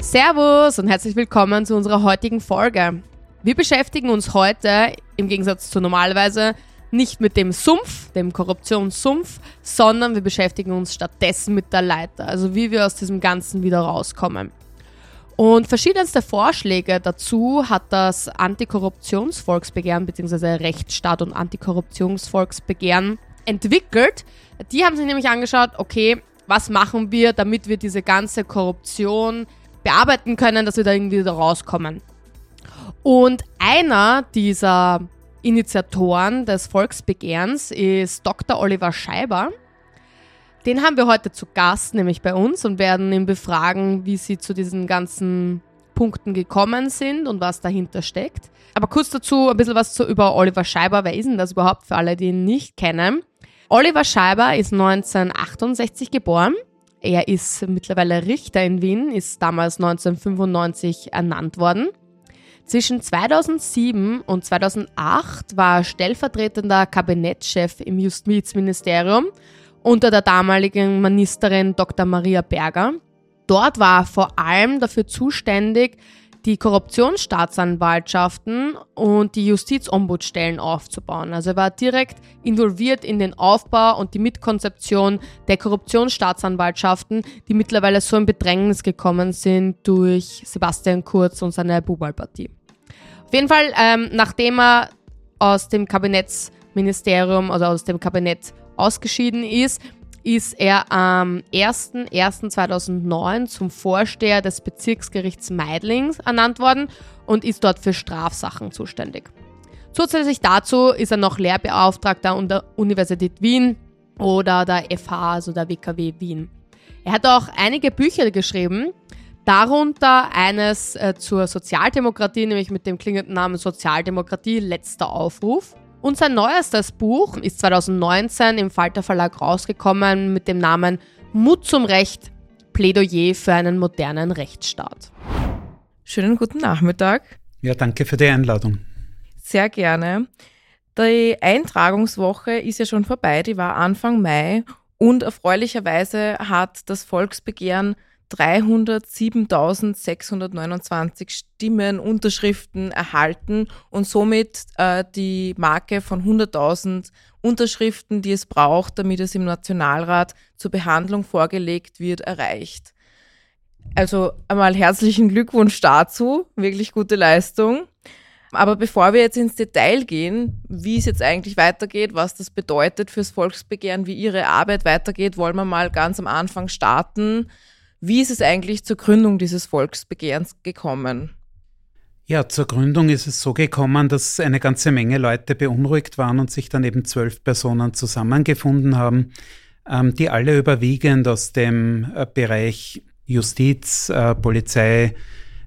Servus und herzlich willkommen zu unserer heutigen Folge. Wir beschäftigen uns heute, im Gegensatz zu normalerweise, nicht mit dem Sumpf, dem Korruptionssumpf, sondern wir beschäftigen uns stattdessen mit der Leiter, also wie wir aus diesem Ganzen wieder rauskommen. Und verschiedenste Vorschläge dazu hat das Antikorruptionsvolksbegehren bzw. Rechtsstaat und Antikorruptionsvolksbegehren entwickelt. Die haben sich nämlich angeschaut, okay, was machen wir, damit wir diese ganze Korruption bearbeiten können, dass wir da irgendwie wieder rauskommen. Und einer dieser Initiatoren des Volksbegehrens ist Dr. Oliver Scheiber. Den haben wir heute zu Gast, nämlich bei uns, und werden ihn befragen, wie sie zu diesen ganzen Punkten gekommen sind und was dahinter steckt. Aber kurz dazu ein bisschen was zu, über Oliver Scheiber. Wer ist denn das überhaupt für alle, die ihn nicht kennen? Oliver Scheiber ist 1968 geboren. Er ist mittlerweile Richter in Wien, ist damals 1995 ernannt worden. Zwischen 2007 und 2008 war er stellvertretender Kabinettschef im Justizministerium unter der damaligen Ministerin Dr. Maria Berger. Dort war er vor allem dafür zuständig, die Korruptionsstaatsanwaltschaften und die Justizombudsstellen aufzubauen. Also er war direkt involviert in den Aufbau und die Mitkonzeption der Korruptionsstaatsanwaltschaften, die mittlerweile so in Bedrängnis gekommen sind durch Sebastian Kurz und seine Bubalpartie. Auf jeden Fall, ähm, nachdem er aus dem Kabinettsministerium, also aus dem Kabinett ausgeschieden ist, ist er am 01.01.2009 zum Vorsteher des Bezirksgerichts Meidlings ernannt worden und ist dort für Strafsachen zuständig. Zusätzlich dazu ist er noch Lehrbeauftragter an der Universität Wien oder der FH, also der WKW Wien. Er hat auch einige Bücher geschrieben, darunter eines äh, zur Sozialdemokratie, nämlich mit dem klingenden Namen Sozialdemokratie, letzter Aufruf. Und sein neuestes Buch ist 2019 im Falter Verlag rausgekommen mit dem Namen Mut zum Recht, Plädoyer für einen modernen Rechtsstaat. Schönen guten Nachmittag. Ja, danke für die Einladung. Sehr gerne. Die Eintragungswoche ist ja schon vorbei, die war Anfang Mai und erfreulicherweise hat das Volksbegehren 307.629 Stimmen, Unterschriften erhalten und somit äh, die Marke von 100.000 Unterschriften, die es braucht, damit es im Nationalrat zur Behandlung vorgelegt wird, erreicht. Also einmal herzlichen Glückwunsch dazu, wirklich gute Leistung. Aber bevor wir jetzt ins Detail gehen, wie es jetzt eigentlich weitergeht, was das bedeutet fürs Volksbegehren, wie Ihre Arbeit weitergeht, wollen wir mal ganz am Anfang starten. Wie ist es eigentlich zur Gründung dieses Volksbegehrens gekommen? Ja, zur Gründung ist es so gekommen, dass eine ganze Menge Leute beunruhigt waren und sich dann eben zwölf Personen zusammengefunden haben, ähm, die alle überwiegend aus dem äh, Bereich Justiz, äh, Polizei,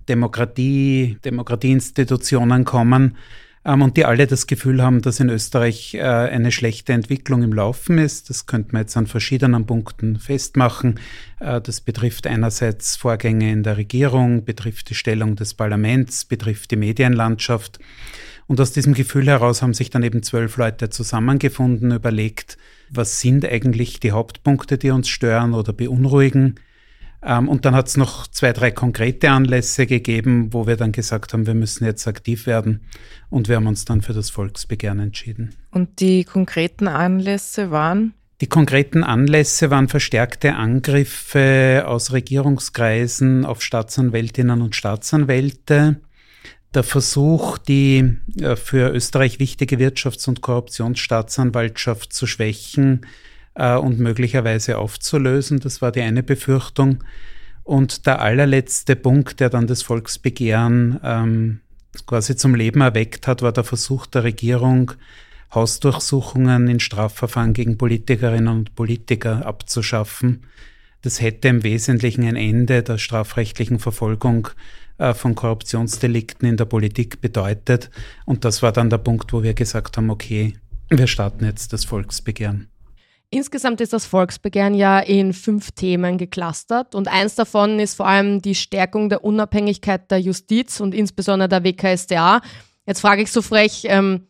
Demokratie, Demokratieinstitutionen kommen und die alle das Gefühl haben, dass in Österreich äh, eine schlechte Entwicklung im Laufen ist. Das könnte man jetzt an verschiedenen Punkten festmachen. Äh, das betrifft einerseits Vorgänge in der Regierung, betrifft die Stellung des Parlaments, betrifft die Medienlandschaft. Und aus diesem Gefühl heraus haben sich dann eben zwölf Leute zusammengefunden, überlegt, was sind eigentlich die Hauptpunkte, die uns stören oder beunruhigen ähm, und dann hat es noch zwei, drei konkrete Anlässe gegeben, wo wir dann gesagt haben, wir müssen jetzt aktiv werden. Und wir haben uns dann für das Volksbegehren entschieden. Und die konkreten Anlässe waren? Die konkreten Anlässe waren verstärkte Angriffe aus Regierungskreisen auf Staatsanwältinnen und Staatsanwälte. Der Versuch, die äh, für Österreich wichtige Wirtschafts- und Korruptionsstaatsanwaltschaft zu schwächen, äh, und möglicherweise aufzulösen. Das war die eine Befürchtung. Und der allerletzte Punkt, der dann das Volksbegehren ähm, quasi zum Leben erweckt hat, war der Versuch der Regierung, Hausdurchsuchungen in Strafverfahren gegen Politikerinnen und Politiker abzuschaffen. Das hätte im Wesentlichen ein Ende der strafrechtlichen Verfolgung äh, von Korruptionsdelikten in der Politik bedeutet. Und das war dann der Punkt, wo wir gesagt haben, okay, wir starten jetzt das Volksbegehren. Insgesamt ist das Volksbegehren ja in fünf Themen geclustert und eins davon ist vor allem die Stärkung der Unabhängigkeit der Justiz und insbesondere der WKSDA. Jetzt frage ich so frech, ähm,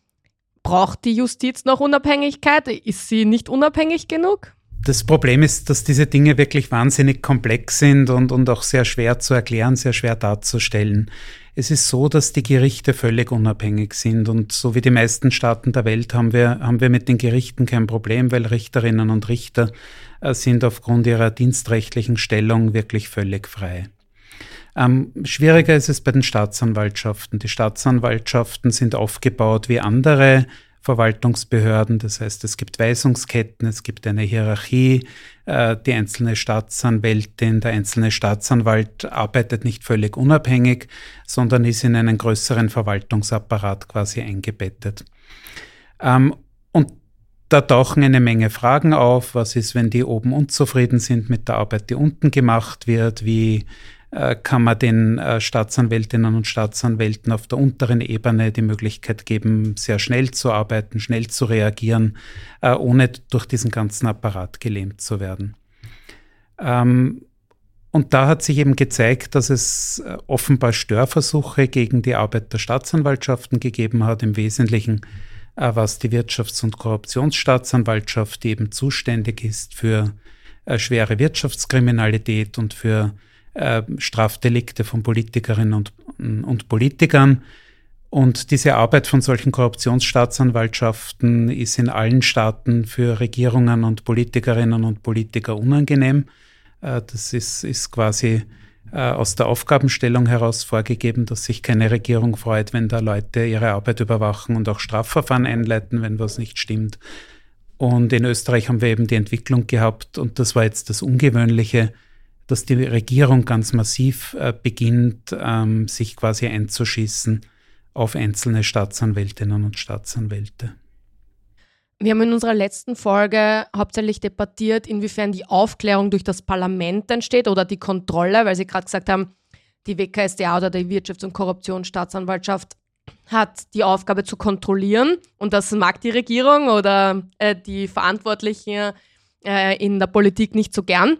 braucht die Justiz noch Unabhängigkeit? Ist sie nicht unabhängig genug? Das Problem ist, dass diese Dinge wirklich wahnsinnig komplex sind und, und auch sehr schwer zu erklären, sehr schwer darzustellen. Es ist so, dass die Gerichte völlig unabhängig sind und so wie die meisten Staaten der Welt haben wir, haben wir mit den Gerichten kein Problem, weil Richterinnen und Richter äh, sind aufgrund ihrer dienstrechtlichen Stellung wirklich völlig frei. Ähm, schwieriger ist es bei den Staatsanwaltschaften. Die Staatsanwaltschaften sind aufgebaut wie andere Verwaltungsbehörden. Das heißt, es gibt Weisungsketten, es gibt eine Hierarchie. Äh, die einzelne Staatsanwältin, der einzelne Staatsanwalt arbeitet nicht völlig unabhängig, sondern ist in einen größeren Verwaltungsapparat quasi eingebettet. Ähm, und da tauchen eine Menge Fragen auf. Was ist, wenn die oben unzufrieden sind mit der Arbeit, die unten gemacht wird? Wie kann man den äh, Staatsanwältinnen und Staatsanwälten auf der unteren Ebene die Möglichkeit geben, sehr schnell zu arbeiten, schnell zu reagieren, äh, ohne durch diesen ganzen Apparat gelähmt zu werden. Ähm, und da hat sich eben gezeigt, dass es offenbar Störversuche gegen die Arbeit der Staatsanwaltschaften gegeben hat, im Wesentlichen was die Wirtschafts- und Korruptionsstaatsanwaltschaft, die eben zuständig ist für schwere Wirtschaftskriminalität und für äh, Strafdelikte von Politikerinnen und, und Politikern. Und diese Arbeit von solchen Korruptionsstaatsanwaltschaften ist in allen Staaten für Regierungen und Politikerinnen und Politiker unangenehm. Äh, das ist, ist quasi äh, aus der Aufgabenstellung heraus vorgegeben, dass sich keine Regierung freut, wenn da Leute ihre Arbeit überwachen und auch Strafverfahren einleiten, wenn was nicht stimmt. Und in Österreich haben wir eben die Entwicklung gehabt, und das war jetzt das Ungewöhnliche, dass die Regierung ganz massiv äh, beginnt, ähm, sich quasi einzuschießen auf einzelne Staatsanwältinnen und Staatsanwälte. Wir haben in unserer letzten Folge hauptsächlich debattiert, inwiefern die Aufklärung durch das Parlament entsteht oder die Kontrolle, weil Sie gerade gesagt haben, die WKSDA oder die Wirtschafts- und Korruptionsstaatsanwaltschaft hat die Aufgabe zu kontrollieren und das mag die Regierung oder äh, die Verantwortlichen äh, in der Politik nicht so gern.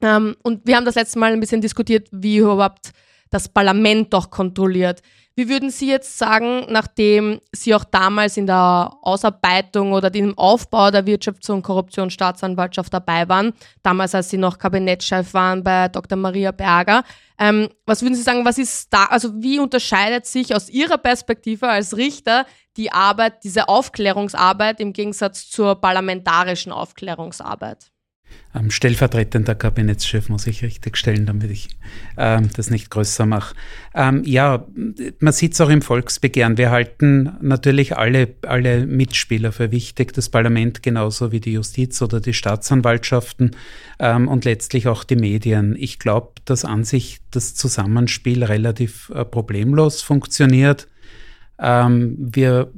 Ähm, und wir haben das letzte Mal ein bisschen diskutiert, wie überhaupt das Parlament doch kontrolliert. Wie würden Sie jetzt sagen, nachdem Sie auch damals in der Ausarbeitung oder dem Aufbau der Wirtschafts- und Korruptionsstaatsanwaltschaft dabei waren, damals als Sie noch Kabinettschef waren bei Dr. Maria Berger, ähm, was würden Sie sagen, was ist da, also wie unterscheidet sich aus Ihrer Perspektive als Richter die Arbeit, diese Aufklärungsarbeit im Gegensatz zur parlamentarischen Aufklärungsarbeit? Ähm, stellvertretender Kabinettschef muss ich richtig stellen, damit ich ähm, das nicht größer mache. Ähm, ja, man sieht es auch im Volksbegehren. Wir halten natürlich alle, alle Mitspieler für wichtig, das Parlament genauso wie die Justiz oder die Staatsanwaltschaften ähm, und letztlich auch die Medien. Ich glaube, dass an sich das Zusammenspiel relativ äh, problemlos funktioniert. Ähm, wir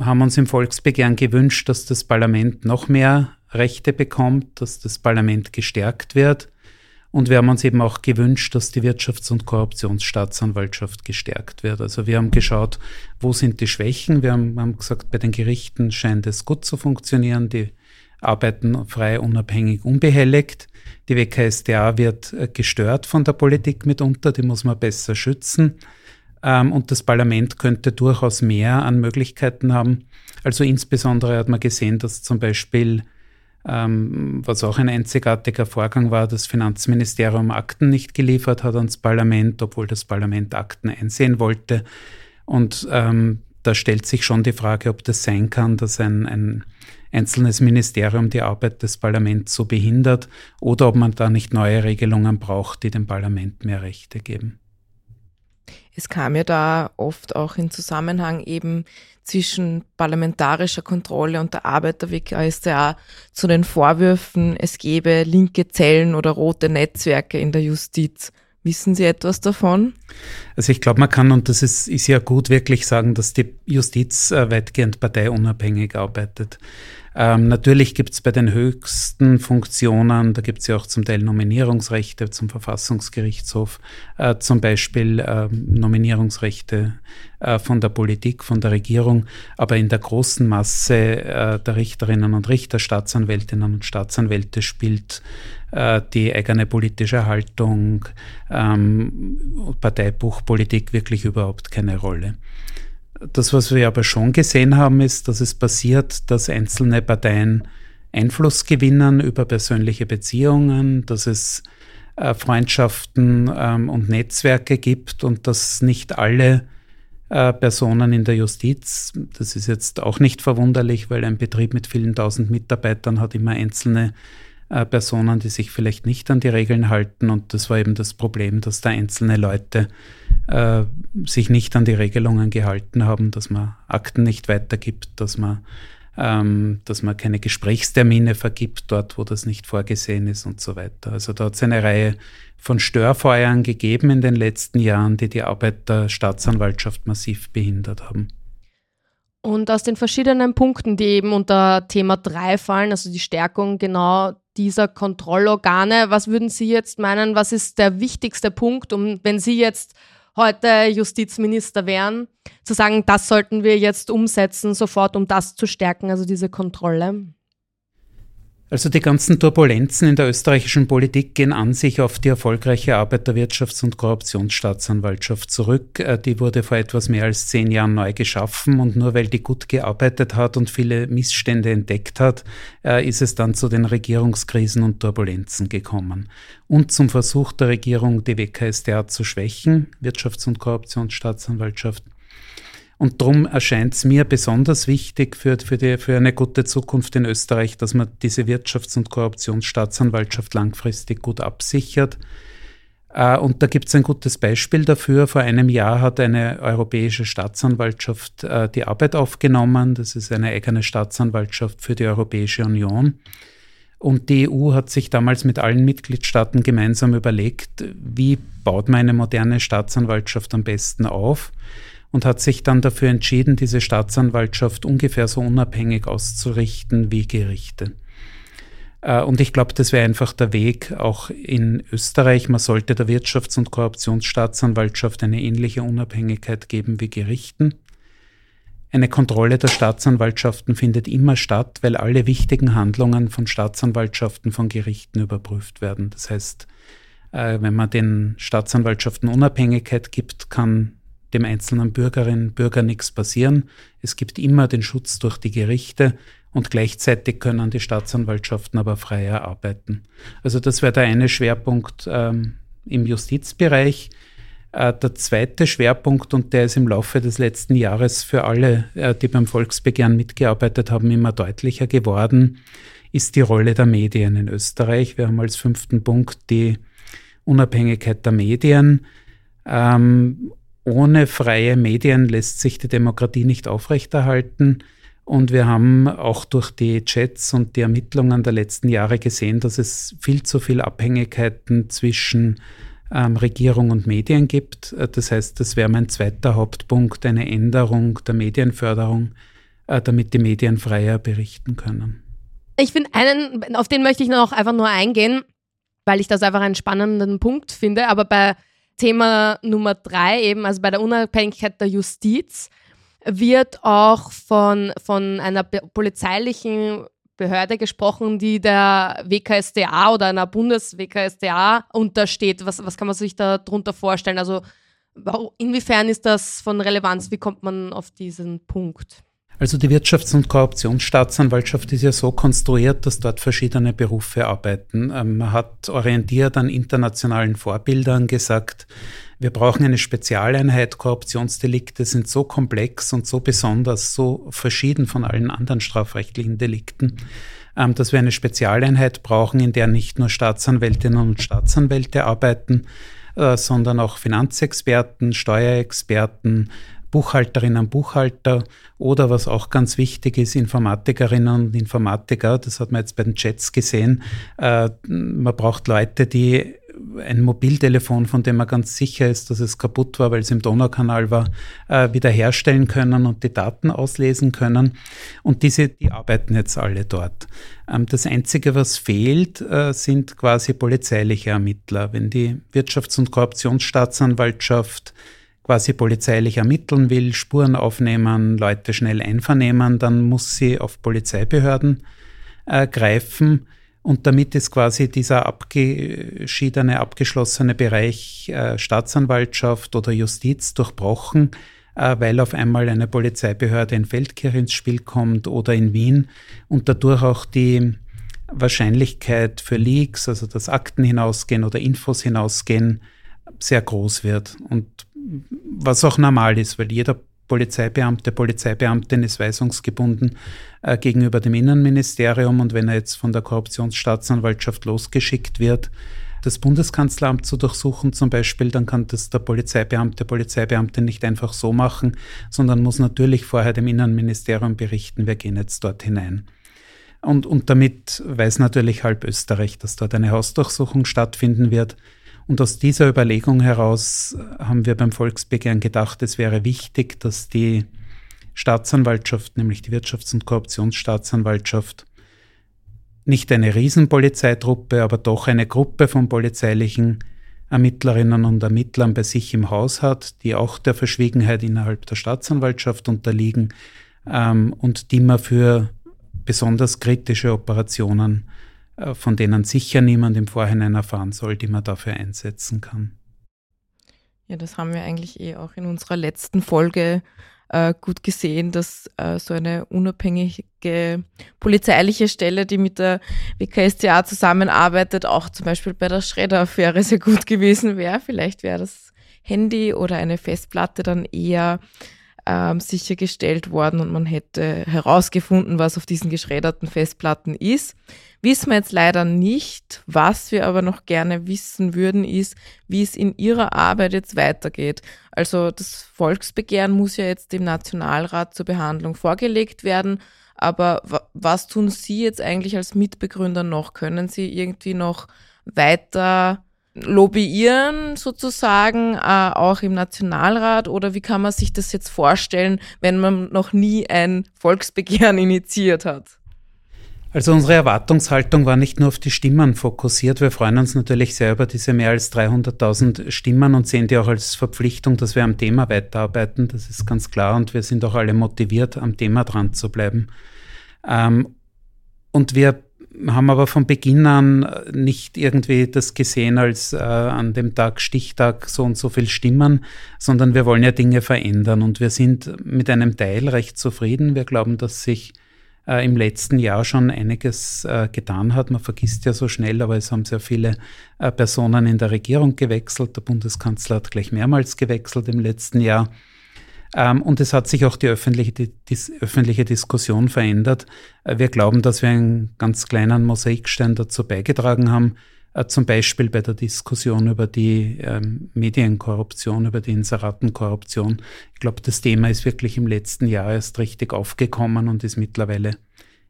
haben uns im Volksbegehren gewünscht, dass das Parlament noch mehr Rechte bekommt, dass das Parlament gestärkt wird. Und wir haben uns eben auch gewünscht, dass die Wirtschafts- und Korruptionsstaatsanwaltschaft gestärkt wird. Also wir haben geschaut, wo sind die Schwächen. Wir haben, haben gesagt, bei den Gerichten scheint es gut zu funktionieren. Die arbeiten frei, unabhängig, unbehelligt. Die WKSDA wird äh, gestört von der Politik mitunter, die muss man besser schützen. Ähm, und das Parlament könnte durchaus mehr an Möglichkeiten haben. Also insbesondere hat man gesehen, dass zum Beispiel ähm, was auch ein einzigartiger Vorgang war, das Finanzministerium Akten nicht geliefert hat ans Parlament, obwohl das Parlament Akten einsehen wollte. Und ähm, da stellt sich schon die Frage, ob das sein kann, dass ein, ein einzelnes Ministerium die Arbeit des Parlaments so behindert oder ob man da nicht neue Regelungen braucht, die dem Parlament mehr Rechte geben. Es kam ja da oft auch in Zusammenhang eben zwischen parlamentarischer Kontrolle und der Arbeit der WKStA zu den Vorwürfen, es gebe linke Zellen oder rote Netzwerke in der Justiz. Wissen Sie etwas davon? Also ich glaube, man kann, und das ist, ist ja gut, wirklich sagen, dass die Justiz äh, weitgehend parteiunabhängig arbeitet. Ähm, natürlich gibt es bei den höchsten Funktionen, da gibt es ja auch zum Teil Nominierungsrechte zum Verfassungsgerichtshof, äh, zum Beispiel äh, Nominierungsrechte äh, von der Politik, von der Regierung, aber in der großen Masse äh, der Richterinnen und Richter, Staatsanwältinnen und Staatsanwälte spielt äh, die eigene politische Haltung, ähm, Parteibuchpolitik wirklich überhaupt keine Rolle. Das, was wir aber schon gesehen haben, ist, dass es passiert, dass einzelne Parteien Einfluss gewinnen über persönliche Beziehungen, dass es äh, Freundschaften ähm, und Netzwerke gibt und dass nicht alle äh, Personen in der Justiz, das ist jetzt auch nicht verwunderlich, weil ein Betrieb mit vielen tausend Mitarbeitern hat immer einzelne äh, Personen, die sich vielleicht nicht an die Regeln halten. Und das war eben das Problem, dass da einzelne Leute äh, sich nicht an die Regelungen gehalten haben, dass man Akten nicht weitergibt, dass man, ähm, dass man keine Gesprächstermine vergibt dort, wo das nicht vorgesehen ist und so weiter. Also da hat es eine Reihe von Störfeuern gegeben in den letzten Jahren, die die Arbeit der Staatsanwaltschaft massiv behindert haben. Und aus den verschiedenen Punkten, die eben unter Thema 3 fallen, also die Stärkung genau dieser Kontrollorgane, was würden Sie jetzt meinen, was ist der wichtigste Punkt, um, wenn Sie jetzt heute Justizminister wären, zu sagen, das sollten wir jetzt umsetzen, sofort, um das zu stärken, also diese Kontrolle? Also die ganzen Turbulenzen in der österreichischen Politik gehen an sich auf die erfolgreiche Arbeit der Wirtschafts- und Korruptionsstaatsanwaltschaft zurück. Äh, die wurde vor etwas mehr als zehn Jahren neu geschaffen und nur weil die gut gearbeitet hat und viele Missstände entdeckt hat, äh, ist es dann zu den Regierungskrisen und Turbulenzen gekommen. Und zum Versuch der Regierung, die WKStA zu schwächen, Wirtschafts- und Korruptionsstaatsanwaltschaft, und darum erscheint es mir besonders wichtig für, für, die, für eine gute Zukunft in Österreich, dass man diese Wirtschafts- und Korruptionsstaatsanwaltschaft langfristig gut absichert. Äh, und da gibt es ein gutes Beispiel dafür. Vor einem Jahr hat eine europäische Staatsanwaltschaft äh, die Arbeit aufgenommen. Das ist eine eigene Staatsanwaltschaft für die Europäische Union. Und die EU hat sich damals mit allen Mitgliedstaaten gemeinsam überlegt, wie baut man eine moderne Staatsanwaltschaft am besten auf und hat sich dann dafür entschieden, diese Staatsanwaltschaft ungefähr so unabhängig auszurichten wie Gerichte. Äh, und ich glaube, das wäre einfach der Weg auch in Österreich. Man sollte der Wirtschafts- und Korruptionsstaatsanwaltschaft eine ähnliche Unabhängigkeit geben wie Gerichten. Eine Kontrolle der Staatsanwaltschaften findet immer statt, weil alle wichtigen Handlungen von Staatsanwaltschaften von Gerichten überprüft werden. Das heißt, äh, wenn man den Staatsanwaltschaften Unabhängigkeit gibt, kann dem einzelnen Bürgerinnen und Bürger nichts passieren. Es gibt immer den Schutz durch die Gerichte und gleichzeitig können die Staatsanwaltschaften aber freier arbeiten. Also das wäre der eine Schwerpunkt ähm, im Justizbereich. Äh, der zweite Schwerpunkt, und der ist im Laufe des letzten Jahres für alle, äh, die beim Volksbegehren mitgearbeitet haben, immer deutlicher geworden, ist die Rolle der Medien in Österreich. Wir haben als fünften Punkt die Unabhängigkeit der Medien. Ähm, ohne freie Medien lässt sich die Demokratie nicht aufrechterhalten. Und wir haben auch durch die Chats und die Ermittlungen der letzten Jahre gesehen, dass es viel zu viele Abhängigkeiten zwischen ähm, Regierung und Medien gibt. Äh, das heißt, das wäre mein zweiter Hauptpunkt, eine Änderung der Medienförderung, äh, damit die Medien freier berichten können. Ich finde einen, auf den möchte ich noch einfach nur eingehen, weil ich das einfach einen spannenden Punkt finde. Aber bei Thema Nummer drei eben, also bei der Unabhängigkeit der Justiz, wird auch von, von einer polizeilichen Behörde gesprochen, die der WKSDA oder einer Bundes-WKSDA untersteht. Was, was kann man sich da drunter vorstellen? Also inwiefern ist das von Relevanz? Wie kommt man auf diesen Punkt? Also die Wirtschafts- und Korruptionsstaatsanwaltschaft ist ja so konstruiert, dass dort verschiedene Berufe arbeiten. Ähm, man hat orientiert an internationalen Vorbildern gesagt, wir brauchen eine Spezialeinheit. Korruptionsdelikte sind so komplex und so besonders, so verschieden von allen anderen strafrechtlichen Delikten, ähm, dass wir eine Spezialeinheit brauchen, in der nicht nur Staatsanwältinnen und Staatsanwälte arbeiten, äh, sondern auch Finanzexperten, Steuerexperten, Buchhalterinnen, Buchhalter oder was auch ganz wichtig ist, Informatikerinnen und Informatiker. Das hat man jetzt bei den Chats gesehen. Äh, man braucht Leute, die ein Mobiltelefon, von dem man ganz sicher ist, dass es kaputt war, weil es im Donaukanal war, äh, wiederherstellen können und die Daten auslesen können. Und diese, die arbeiten jetzt alle dort. Ähm, das Einzige, was fehlt, äh, sind quasi polizeiliche Ermittler. Wenn die Wirtschafts- und Korruptionsstaatsanwaltschaft quasi polizeilich ermitteln will, Spuren aufnehmen, Leute schnell einvernehmen, dann muss sie auf Polizeibehörden äh, greifen. Und damit ist quasi dieser abgeschiedene, abgeschlossene Bereich äh, Staatsanwaltschaft oder Justiz durchbrochen. äh, weil auf einmal eine Polizeibehörde in Feldkirch ins Spiel kommt oder in Wien und dadurch auch die Wahrscheinlichkeit für Leaks, also dass Akten hinausgehen oder Infos hinausgehen, sehr groß wird. Und was auch normal ist, weil jeder Polizeibeamte, Polizeibeamtin ist weisungsgebunden äh, gegenüber dem Innenministerium und wenn er jetzt von der Korruptionsstaatsanwaltschaft losgeschickt wird, das Bundeskanzleramt zu durchsuchen zum Beispiel, dann kann das der Polizeibeamte, Polizeibeamte nicht einfach so machen, sondern muss natürlich vorher dem Innenministerium berichten, wir gehen jetzt dort hinein. Und, und damit weiß natürlich halb Österreich, dass dort eine Hausdurchsuchung stattfinden wird. Und aus dieser Überlegung heraus haben wir beim Volksbegehren gedacht, es wäre wichtig, dass die Staatsanwaltschaft, nämlich die Wirtschafts- und Korruptionsstaatsanwaltschaft, nicht eine Riesenpolizeitruppe, aber doch eine Gruppe von polizeilichen Ermittlerinnen und Ermittlern bei sich im Haus hat, die auch der Verschwiegenheit innerhalb der Staatsanwaltschaft unterliegen ähm, und die man für besonders kritische Operationen, äh, von denen sicher niemand im Vorhinein erfahren soll, die man dafür einsetzen kann. Ja, das haben wir eigentlich eh auch in unserer letzten Folge äh, gut gesehen, dass äh, so eine unabhängige polizeiliche Stelle, die mit der WKStA zusammenarbeitet, auch zum Beispiel bei der Schredder-Affäre sehr gut gewesen wäre. Vielleicht wäre das Handy oder eine Festplatte dann eher ähm, sichergestellt worden und man hätte herausgefunden, was auf diesen geschredderten Festplatten ist. Wissen wir jetzt leider nicht. Was wir aber noch gerne wissen würden, ist, wie es in Ihrer Arbeit jetzt weitergeht. Also das Volksbegehren muss ja jetzt dem Nationalrat zur Behandlung vorgelegt werden. Aber was tun Sie jetzt eigentlich als Mitbegründer noch? Können Sie irgendwie noch weiter lobbyieren sozusagen, äh, auch im Nationalrat? Oder wie kann man sich das jetzt vorstellen, wenn man noch nie ein Volksbegehren initiiert hat? Also unsere Erwartungshaltung war nicht nur auf die Stimmen fokussiert. Wir freuen uns natürlich sehr über diese mehr als 300.000 Stimmen und sehen die auch als Verpflichtung, dass wir am Thema weiterarbeiten. Das ist ganz klar und wir sind auch alle motiviert, am Thema dran zu bleiben. Ähm, und wir haben aber von Beginn an nicht irgendwie das gesehen als äh, an dem Tag Stichtag so und so viel Stimmen, sondern wir wollen ja Dinge verändern und wir sind mit einem Teil recht zufrieden. Wir glauben, dass sich äh, im letzten Jahr schon einiges äh, getan hat. Man vergisst ja so schnell, aber es haben sehr viele äh, Personen in der Regierung gewechselt. Der Bundeskanzler hat gleich mehrmals gewechselt im letzten Jahr. Ähm, und es hat sich auch die öffentliche, die, die öffentliche Diskussion verändert. Äh, wir glauben, dass wir einen ganz kleinen Mosaikstein dazu beigetragen haben, äh, zum Beispiel bei der Diskussion über die ähm, Medienkorruption, über die Inseratenkorruption. Ich glaube, das Thema ist wirklich im letzten Jahr erst richtig aufgekommen und ist mittlerweile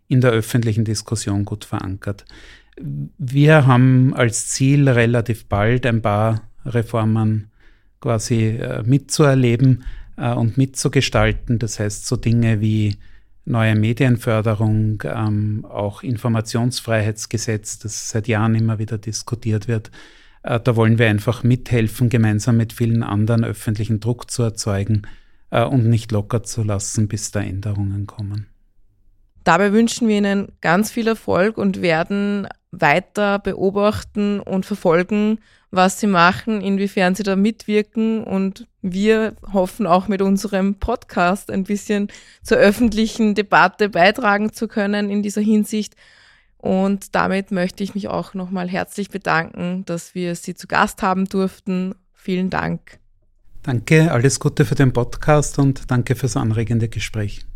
in der öffentlichen Diskussion gut verankert. Wir haben als Ziel relativ bald ein paar Reformen quasi äh, mitzuerleben äh, und mitzugestalten. Das heißt, so Dinge wie neue Medienförderung, ähm, auch Informationsfreiheitsgesetz, das seit Jahren immer wieder diskutiert wird. Äh, da wollen wir einfach mithelfen, gemeinsam mit vielen anderen öffentlichen Druck zu erzeugen äh, und nicht locker zu lassen, bis da Änderungen kommen. Dabei wünschen wir Ihnen ganz viel Erfolg und werden weiter beobachten und verfolgen, was Sie machen, inwiefern Sie da mitwirken. Und wir hoffen auch mit unserem Podcast ein bisschen zur öffentlichen Debatte beitragen zu können in dieser Hinsicht. Und damit möchte ich mich auch nochmal herzlich bedanken, dass wir Sie zu Gast haben durften. Vielen Dank. Danke, alles Gute für den Podcast und danke fürs anregende Gespräch.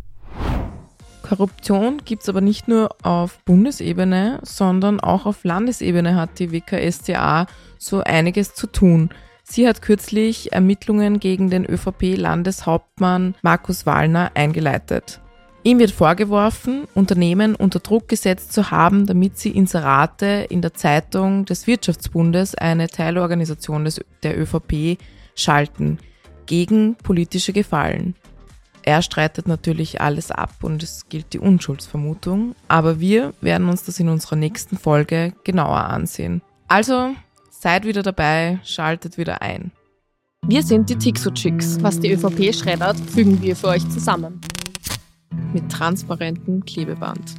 Korruption gibt es aber nicht nur auf Bundesebene, sondern auch auf Landesebene hat die WKStA so einiges zu tun. Sie hat kürzlich Ermittlungen gegen den ÖVP-Landeshauptmann Markus Wallner eingeleitet. Ihm wird vorgeworfen, Unternehmen unter Druck gesetzt zu haben, damit sie Inserate in der Zeitung des Wirtschaftsbundes, eine Teilorganisation des, der ÖVP, schalten, gegen politische Gefallen. Er streitet natürlich alles ab und es gilt die Unschuldsvermutung, aber wir werden uns das in unserer nächsten Folge genauer ansehen. Also seid wieder dabei, schaltet wieder ein. Wir sind die Tixo-Chicks. Was die ÖVP schreddert, fügen wir für euch zusammen. Mit transparentem Klebeband.